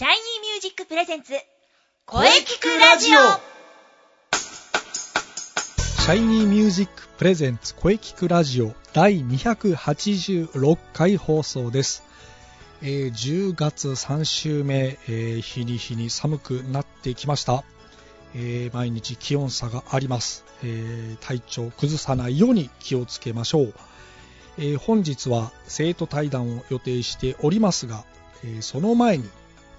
シャイニーミュージック presents 声キクラジオ。シャイニーミュージック presents 声キクラジオ第286回放送です、えー10月3週目、えー日に日に寒くなってきました、えー毎日気温差があります、えー体調を崩さないように気をつけましょう、えー本日は生徒対談を予定しておりますが、えーその前に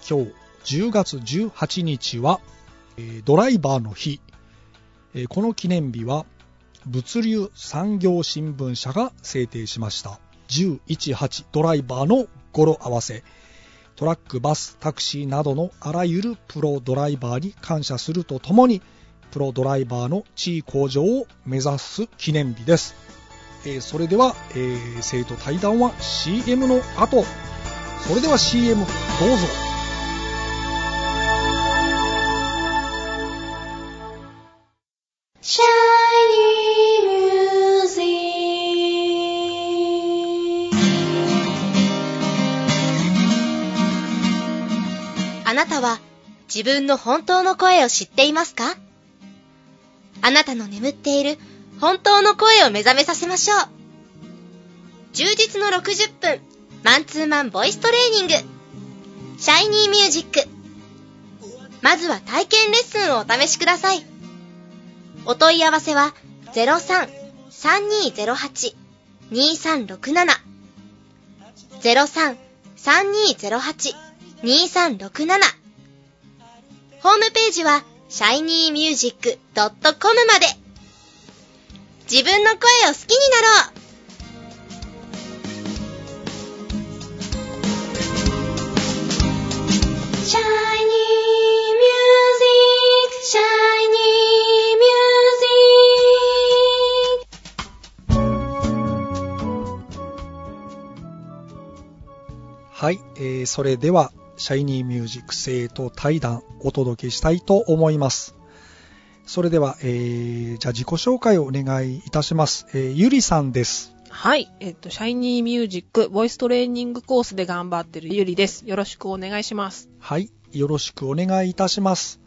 今日10月18日は、ドライバーの日。この記念日は物流産業新聞社が制定しました。118ドライバーの語呂合わせ。トラックバスタクシーなどのあらゆるプロドライバーに感謝するとともにプロドライバーの地位向上を目指す記念日です、えーそれでは、えー生徒対談は CM の後。それでは CM どうぞ。シャイニーミュージックあなたは自分の本当の声を知っていますか？あなたの眠っている本当の声を目覚めさせましょう。充実の60分マンツーマンボイストレーニング。シャイニーミュージックまずは体験レッスンをお試しください。お問い合わせは03-3208-2367 03-3208-2367ホームページは shinymusic.com まで。自分の声を好きになろう。はい、えーそれでは、シャイニーミュージック生徒対談お届けしたいと思います。それでは、えーじゃあ自己紹介をお願いいたします。えーゆりさんです。はい。えっと、シャイニーミュージック、ボイストレーニングコースで頑張ってるゆりです。よろしくお願いします。はい、よろしくお願いいたします。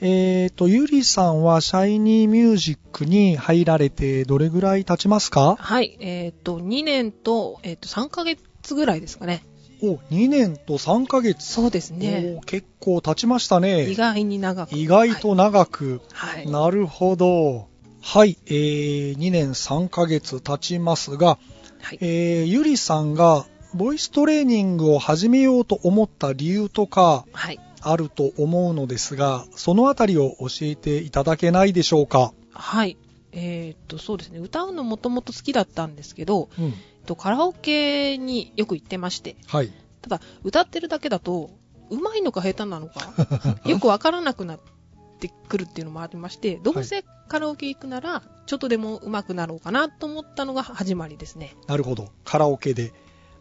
えーと、ゆりさんはシャイニーミュージックに入られてどれぐらい経ちますか？はい。えっと、2年と、えっと、3ヶ月ぐらいですかね。お、2年と3ヶ月。そうですね。お結構経ちましたね。意外に長く。意外と長く。はい。はい。なるほど。はい、えー、2年3ヶ月経ちますが、はい。えー、ゆりさんがボイストレーニングを始めようと思った理由とかはい。あると思うのですが、そのあたりを教えていただけないでしょうか？はい。えっと、そうですね。歌うのもともと好きだったんですけど、うん。と、カラオケによく行ってまして、はい。ただ、歌ってるだけだと、上手いのか下手なのか、よくわからなくなってくるっていうのもありまして、どうせカラオケ行くなら、ちょっとでも上手くなろうかなと思ったのが始まりですね。なるほど。カラオケで。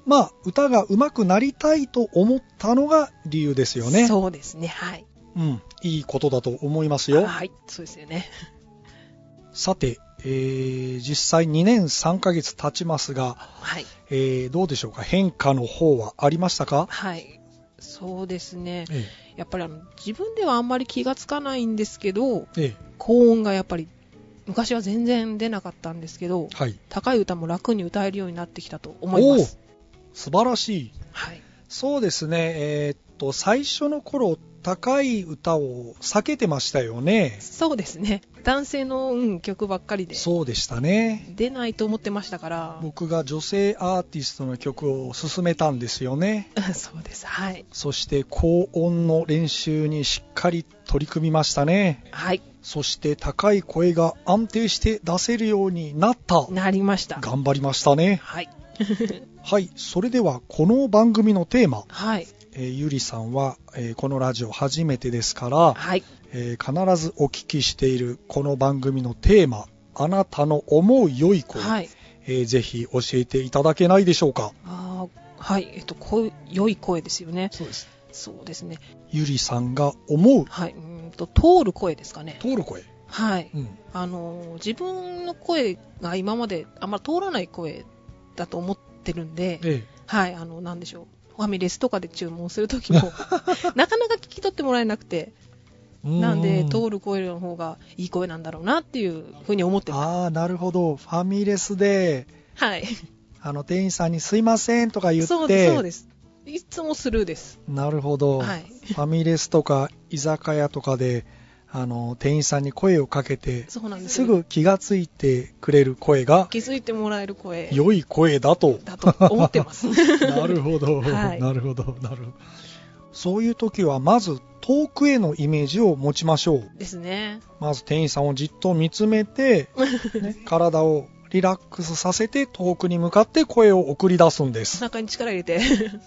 まあ、歌が上手くなりたいと思ったのが理由ですよね。そうですね、はい。うん。いいことだと思いますよ。はい、そうですよね。さて、えー、実際2年3ヶ月経ちますが、はい。えー、どうでしょうか？変化の方はありましたか？はい。そうですね。えやっぱりあの、自分ではあんまり気がつかないんですけど、え、え高音がやっぱり、昔は全然出なかったんですけどえ、、はい。高い歌も楽に歌えるようになってきたと思います。素晴らしい。はい。そうですね、えーっと、最初の頃、高い歌を避けてましたよね。そうですね。男性の、うん、曲ばっかりで。そうでしたね。出ないと思ってましたから。僕が女性アーティストの曲を勧めたんですよね。そうです。はい。そして高音の練習にしっかり取り組みましたね。はい。そして高い声が安定して出せるようになった。なりました。頑張りましたね。はい。はい、それではこの番組のテーマ、はい。えーゆりさんは、えーこのラジオ初めてですから、はい。えー必ずお聞きしているこの番組のテーマ、あなたの思う良い声、はい。えーぜひ教えていただけないでしょうか？あーはい。えっと、声、良い声ですよね。そうです。そうですね。ゆりさんが思うはい。うーんと、通る声ですかね。通る声。はい。うん。あのー、自分の声が今まであんまり通らない声だと思ってるんで、えはい。あの、なんでしょう。ファミレスとかで注文するときも、なかなか聞き取ってもらえなくて、なんで、通る声の方がいい声なんだろうなっていうふうに思ってます。ああ、なるほど。ファミレスで、はい。あの、店員さんにすいませんとか言って、そうです、そうです。いつもスルーです。なるほど、はい。ファミレスとか居酒屋とかで、あの、店員さんに声をかけて、すぐ気がついてくれる声が、気づいてもらえる声良い声だと。だと思ってます。なるほど、はいなるほど、なるほど。そういう時は、まず遠くへのイメージを持ちましょう。ですね。まず店員さんをじっと見つめて、ね、体をリラックスさせて遠くに向かって声を送り出すんです。中に力入れて。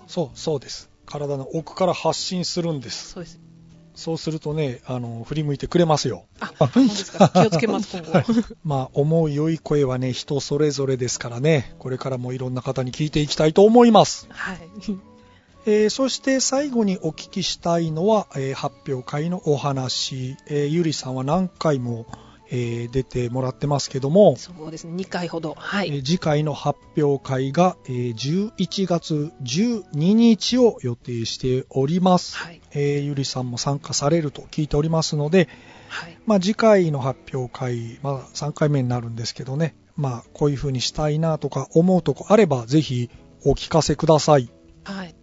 そう、そうです。体の奥から発信するんです。そうです。そうするとね、あの、振り向いてくれますよ。あ、本当ですか。気をつけます、今後。は いまあ、思う良い声はね、人それぞれですからね、これからもいろんな方に聞いていきたいと思います。はい。えーそして最後にお聞きしたいのは、えー発表会のお話、えーゆりさんは何回も、えー出てもらってますけども、そうですね。2回ほど。はい。えー次回の発表会が、えー11月12日を予定しております。はい。えーゆりさんも参加されると聞いておりますので、はい。まあ、次回の発表会、まだ3回目になるんですけどね、まあ、こういう風にしたいなとか思うとこあれば、ぜひお聞かせください。はい。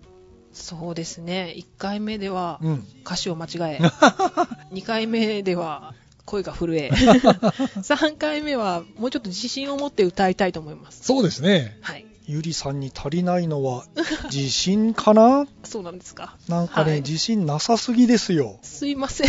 そうですね。1回目ではうん。歌詞を間違え、2回目では声が震え、3回目はもうちょっと自信を持って歌いたいと思います。そうですね。はい。ゆりさんに足りないのは、自信かな？そうなんですか。なんかね、はい自信なさすぎですよ。すいません。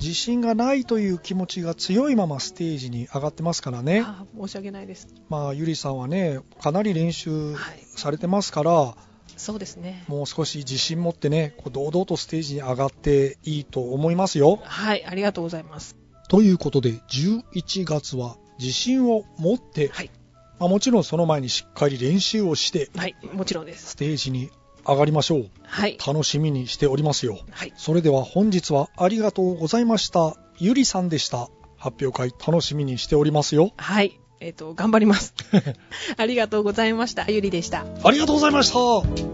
自信がないという気持ちが強いままステージに上がってますからね。あ申し訳ないです。まあ、ゆりさんはね、かなり練習はい。されてますから、そうですね。もう少し自信持ってね、こう堂々とステージに上がっていいと思いますよ。はい。ありがとうございます。ということで、11月は自信を持って、はい。まあ、もちろんその前にしっかり練習をして、はい。もちろんです。ステージに上がりましょう。はい。楽しみにしておりますよ。はい。それでは本日はありがとうございました。ゆりさんでした。発表会楽しみにしておりますよ。はい。えっ、と、頑張ります。ありがとうございました。ゆりでした。あありがとうございました。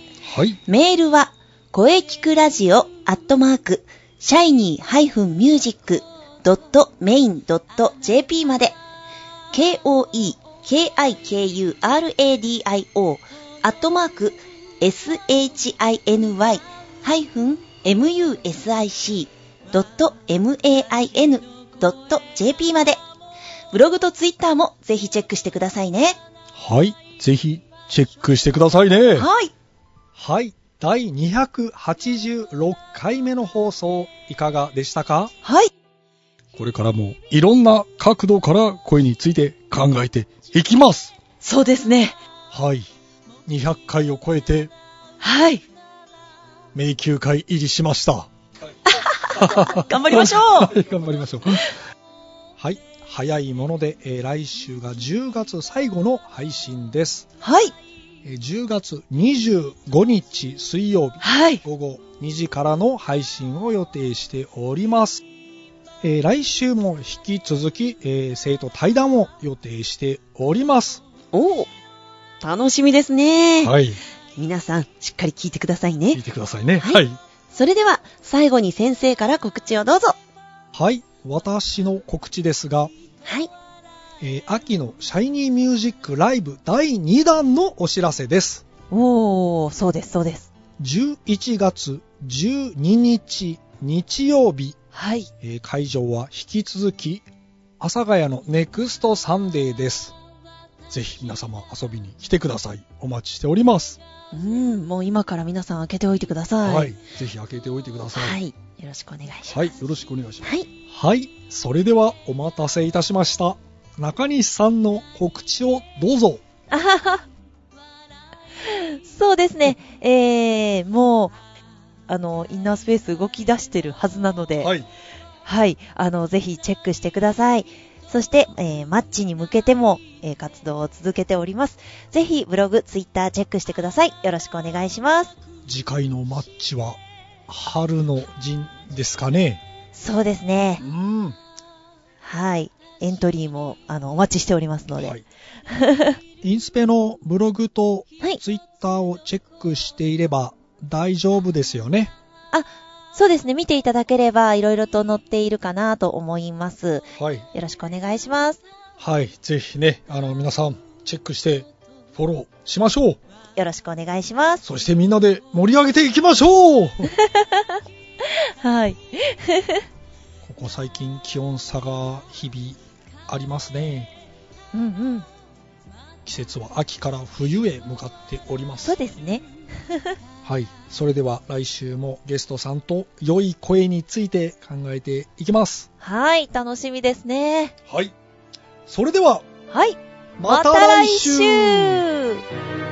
はい。メールは、声聞くラジオアットマーク、シャイニー -music.main.jp まで、k-o-e-k-i-k-u-r-a-d-i-o アットマーク、shiny-music.main.jp まで、ブログとツイッターもぜひチェックしてくださいね。はい。ぜひ、チェックしてくださいね。はい。はい。第286回目の放送、いかがでしたか？はい。これからもいろんな角度から声について考えていきます。そうですね。はい。200回を超えてはい。迷宮会入りしました。頑張りましょう。はい、頑張りましょう。はい。早いもので、えー来週が10月最後の配信です。はい。えー10月25日水曜日はい。午後2時からの配信を予定しております。えー来週も引き続き、えー生徒対談を予定しております。おお。楽しみですね。はい。皆さん、しっかり聞いてください聞ねい。てくださいね。はいはい。それでは、最後に先生から告知をどうぞ。はい。私の告知ですが、はい。えー秋のシャイニーミュージックライブ第2弾のお知らせです。おー、そうです、そうです。11月12日日曜日、はい。えー会場は引き続き、阿佐ヶ谷のネクストサンデーです。ぜひ皆様遊びに来てください。お待ちしております。うん、もう今から皆さん開けておいてください。はい。ぜひ開けておいてください。はい。よろしくお願いします。はい。よろしくお願いします。はい。はい、それではお待たせいたしました。中西さんの告知をどうぞ。あはは。そうですね。えー、もう、あの、インナースペース動き出してるはずなので、はい、い。はい、あの、ぜひチェックしてください。そして、えー、マッチに向けても、えー活動を続けております。ぜひ、ブログ、ツイッターチェックしてください。よろしくお願いします。次回のマッチは、春の陣ですかね。そうですねう。ん。はい。エントリーも、あの、お待ちしておりますので。はい。インスペのブログとはいツイッターをチェックしていれば大丈夫ですよね。そうですね。見ていただければ、いろいろと載っているかなと思います。はい。よろしくお願いします。はい。ぜひね、あの、皆さん、チェックして、フォローしましょう。よろしくお願いします。そしてみんなで盛り上げていきましょう はい。ここ最近気温差が日々ありますね。うんうん。季節は秋から冬へ向かっております。そうですね。はい。それでは来週もゲストさんと良い声について考えていきます。はい。楽しみですね。はい。それでは、はい。また来週また来週